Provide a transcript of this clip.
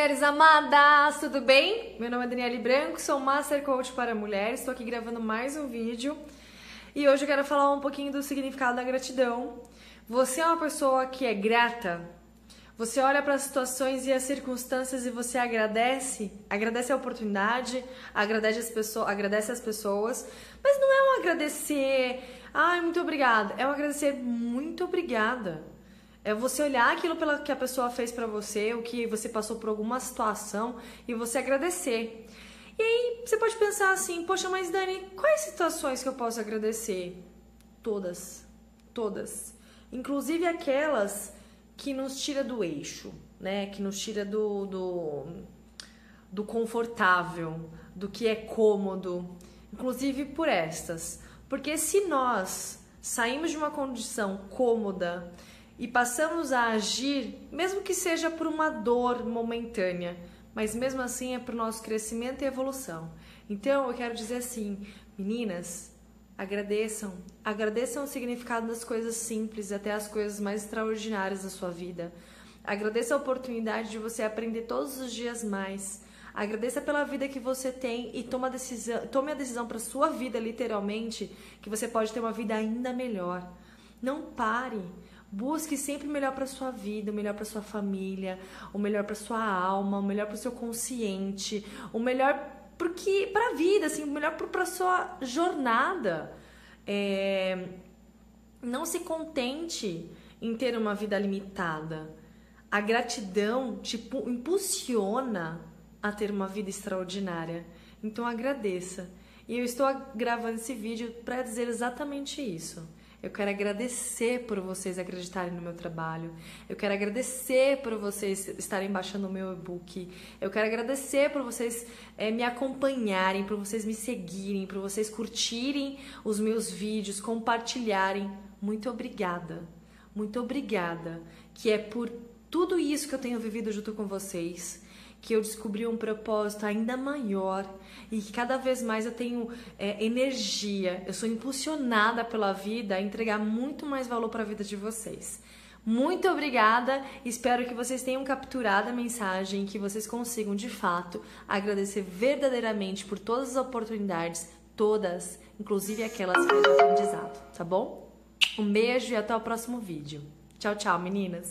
mulheres amadas, tudo bem? Meu nome é Daniele Branco, sou Master Coach para mulheres, estou aqui gravando mais um vídeo e hoje eu quero falar um pouquinho do significado da gratidão. Você é uma pessoa que é grata? Você olha para as situações e as circunstâncias e você agradece? Agradece a oportunidade, agradece as, pessoas, agradece as pessoas, mas não é um agradecer, ai, muito obrigada, é um agradecer muito obrigada. É você olhar aquilo pela que a pessoa fez para você, o que você passou por alguma situação e você agradecer. E aí você pode pensar assim, poxa, mas Dani, quais situações que eu posso agradecer? Todas, todas. Inclusive aquelas que nos tira do eixo, né? Que nos tira do, do, do confortável, do que é cômodo. Inclusive por estas. Porque se nós saímos de uma condição cômoda e passamos a agir, mesmo que seja por uma dor momentânea, mas mesmo assim é para o nosso crescimento e evolução. Então eu quero dizer assim, meninas, agradeçam, agradeçam o significado das coisas simples até as coisas mais extraordinárias da sua vida. Agradeça a oportunidade de você aprender todos os dias mais. Agradeça pela vida que você tem e toma a decisão, tome a decisão para sua vida, literalmente, que você pode ter uma vida ainda melhor. Não pare. Busque sempre o melhor para sua vida, o melhor para sua família, o melhor para sua alma, o melhor para o seu consciente, o melhor porque para a vida, assim, o melhor para sua jornada. É... Não se contente em ter uma vida limitada. A gratidão te impulsiona a ter uma vida extraordinária. Então agradeça. E eu estou gravando esse vídeo para dizer exatamente isso. Eu quero agradecer por vocês acreditarem no meu trabalho. Eu quero agradecer por vocês estarem baixando o meu e-book. Eu quero agradecer por vocês é, me acompanharem, por vocês me seguirem, por vocês curtirem os meus vídeos, compartilharem. Muito obrigada. Muito obrigada. Que é por tudo isso que eu tenho vivido junto com vocês que eu descobri um propósito ainda maior e que cada vez mais eu tenho é, energia, eu sou impulsionada pela vida a entregar muito mais valor para a vida de vocês. Muito obrigada, espero que vocês tenham capturado a mensagem, que vocês consigam de fato agradecer verdadeiramente por todas as oportunidades, todas, inclusive aquelas que de aprendizado, tá bom? Um beijo e até o próximo vídeo. Tchau, tchau, meninas!